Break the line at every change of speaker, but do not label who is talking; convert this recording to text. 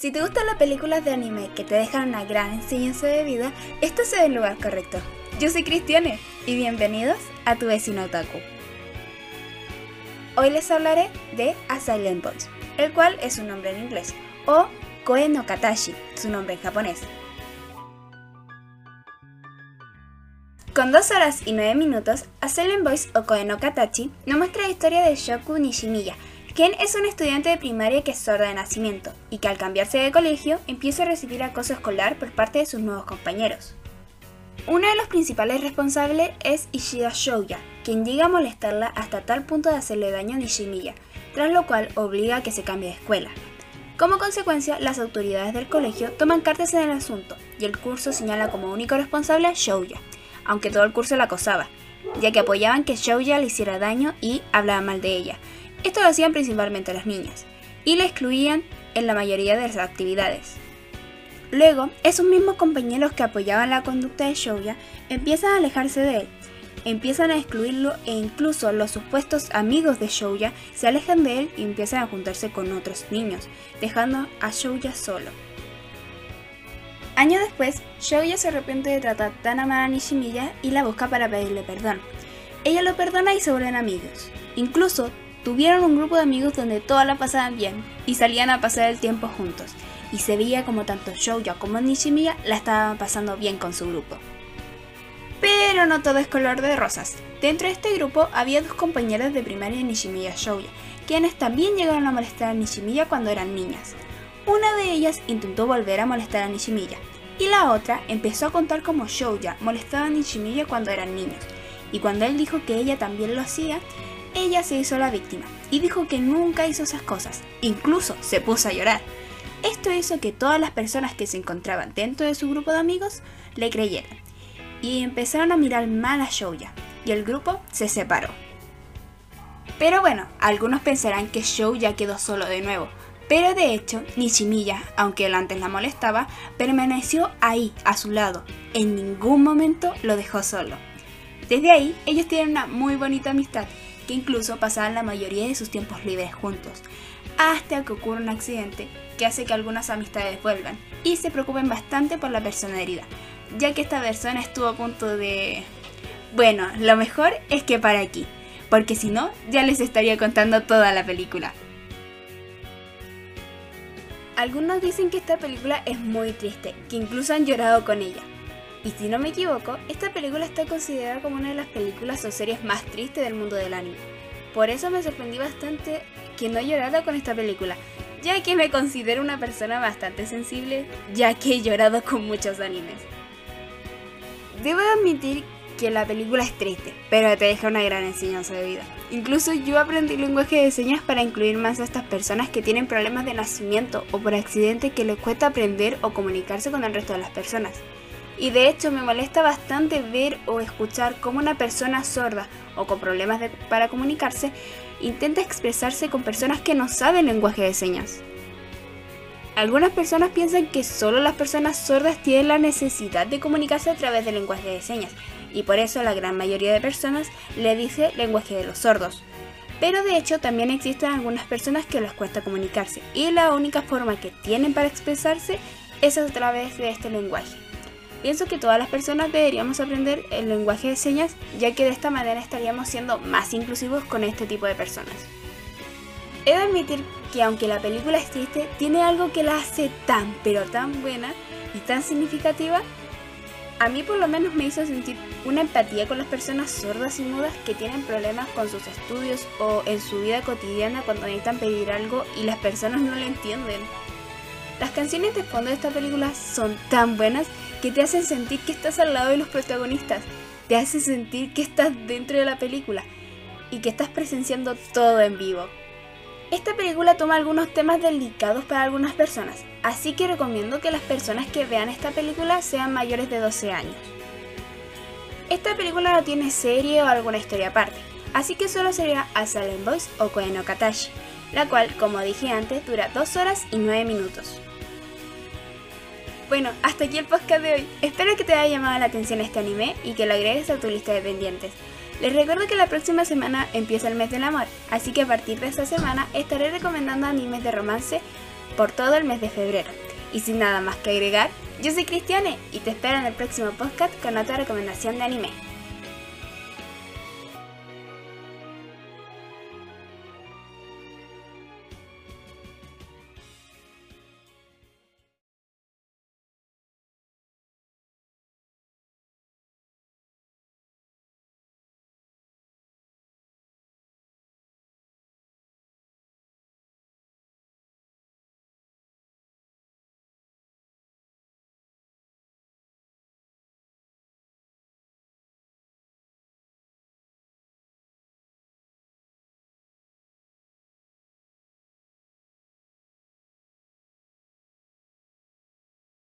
Si te gustan las películas de anime que te dejan una gran enseñanza de vida, esto es el lugar correcto. Yo soy Cristiane y bienvenidos a tu vecino otaku. Hoy les hablaré de A Silent el cual es su nombre en inglés, o Koe no Katashi, su nombre en japonés. Con 2 horas y 9 minutos, A Silent Voice o Koe no Katachi nos muestra la historia de Shoku Nishimiya, Ken es un estudiante de primaria que es sorda de nacimiento y que al cambiarse de colegio empieza a recibir acoso escolar por parte de sus nuevos compañeros. Uno de los principales responsables es Ishida Shouya, quien llega a molestarla hasta tal punto de hacerle daño a Nishimiya, tras lo cual obliga a que se cambie de escuela. Como consecuencia, las autoridades del colegio toman cartas en el asunto y el curso señala como único responsable a Shouya, aunque todo el curso la acosaba, ya que apoyaban que Shouya le hiciera daño y hablaba mal de ella, esto lo hacían principalmente las niñas, y la excluían en la mayoría de las actividades. Luego, esos mismos compañeros que apoyaban la conducta de Shouya empiezan a alejarse de él, empiezan a excluirlo e incluso los supuestos amigos de Shouya se alejan de él y empiezan a juntarse con otros niños, dejando a Shouya solo. Años después, Shouya se arrepiente de tratar tan a a Nishimiya y la busca para pedirle perdón. Ella lo perdona y se vuelven amigos. Incluso Tuvieron un grupo de amigos donde todas la pasaban bien y salían a pasar el tiempo juntos, y se veía como tanto Shouya como Nishimiya la estaban pasando bien con su grupo. Pero no todo es color de rosas. Dentro de este grupo había dos compañeras de primaria Nishimiya Shouya, quienes también llegaron a molestar a Nishimiya cuando eran niñas. Una de ellas intentó volver a molestar a Nishimiya, y la otra empezó a contar cómo Shouya molestaba a Nishimiya cuando eran niños, y cuando él dijo que ella también lo hacía, ella se hizo la víctima y dijo que nunca hizo esas cosas, incluso se puso a llorar. Esto hizo que todas las personas que se encontraban dentro de su grupo de amigos le creyeran y empezaron a mirar mal a Shouya y el grupo se separó. Pero bueno, algunos pensarán que Shouya quedó solo de nuevo, pero de hecho Nishimiya, aunque él antes la molestaba, permaneció ahí a su lado, en ningún momento lo dejó solo. Desde ahí ellos tienen una muy bonita amistad incluso pasaban la mayoría de sus tiempos libres juntos, hasta que ocurre un accidente que hace que algunas amistades vuelvan y se preocupen bastante por la persona herida, ya que esta persona estuvo a punto de... Bueno, lo mejor es que para aquí, porque si no, ya les estaría contando toda la película. Algunos dicen que esta película es muy triste, que incluso han llorado con ella. Y si no me equivoco, esta película está considerada como una de las películas o series más tristes del mundo del anime. Por eso me sorprendí bastante que no llorara con esta película, ya que me considero una persona bastante sensible, ya que he llorado con muchos animes. Debo admitir que la película es triste, pero te deja una gran enseñanza de vida. Incluso yo aprendí lenguaje de señas para incluir más a estas personas que tienen problemas de nacimiento o por accidente que les cuesta aprender o comunicarse con el resto de las personas. Y de hecho me molesta bastante ver o escuchar cómo una persona sorda o con problemas para comunicarse intenta expresarse con personas que no saben lenguaje de señas. Algunas personas piensan que solo las personas sordas tienen la necesidad de comunicarse a través del lenguaje de señas, y por eso la gran mayoría de personas le dice lenguaje de los sordos. Pero de hecho también existen algunas personas que les cuesta comunicarse, y la única forma que tienen para expresarse es a través de este lenguaje. Pienso que todas las personas deberíamos aprender el lenguaje de señas, ya que de esta manera estaríamos siendo más inclusivos con este tipo de personas. He de admitir que aunque la película es triste, tiene algo que la hace tan pero tan buena y tan significativa. A mí por lo menos me hizo sentir una empatía con las personas sordas y mudas que tienen problemas con sus estudios o en su vida cotidiana cuando necesitan pedir algo y las personas no lo entienden. Las canciones de fondo de esta película son tan buenas que te hacen sentir que estás al lado de los protagonistas, te hacen sentir que estás dentro de la película y que estás presenciando todo en vivo. Esta película toma algunos temas delicados para algunas personas, así que recomiendo que las personas que vean esta película sean mayores de 12 años. Esta película no tiene serie o alguna historia aparte, así que solo sería A Silent Voice o Koe no Katashi, la cual, como dije antes, dura 2 horas y 9 minutos. Bueno, hasta aquí el podcast de hoy. Espero que te haya llamado la atención este anime y que lo agregues a tu lista de pendientes. Les recuerdo que la próxima semana empieza el mes del amor, así que a partir de esta semana estaré recomendando animes de romance por todo el mes de febrero. Y sin nada más que agregar, yo soy Cristiane y te espero en el próximo podcast con otra recomendación de anime.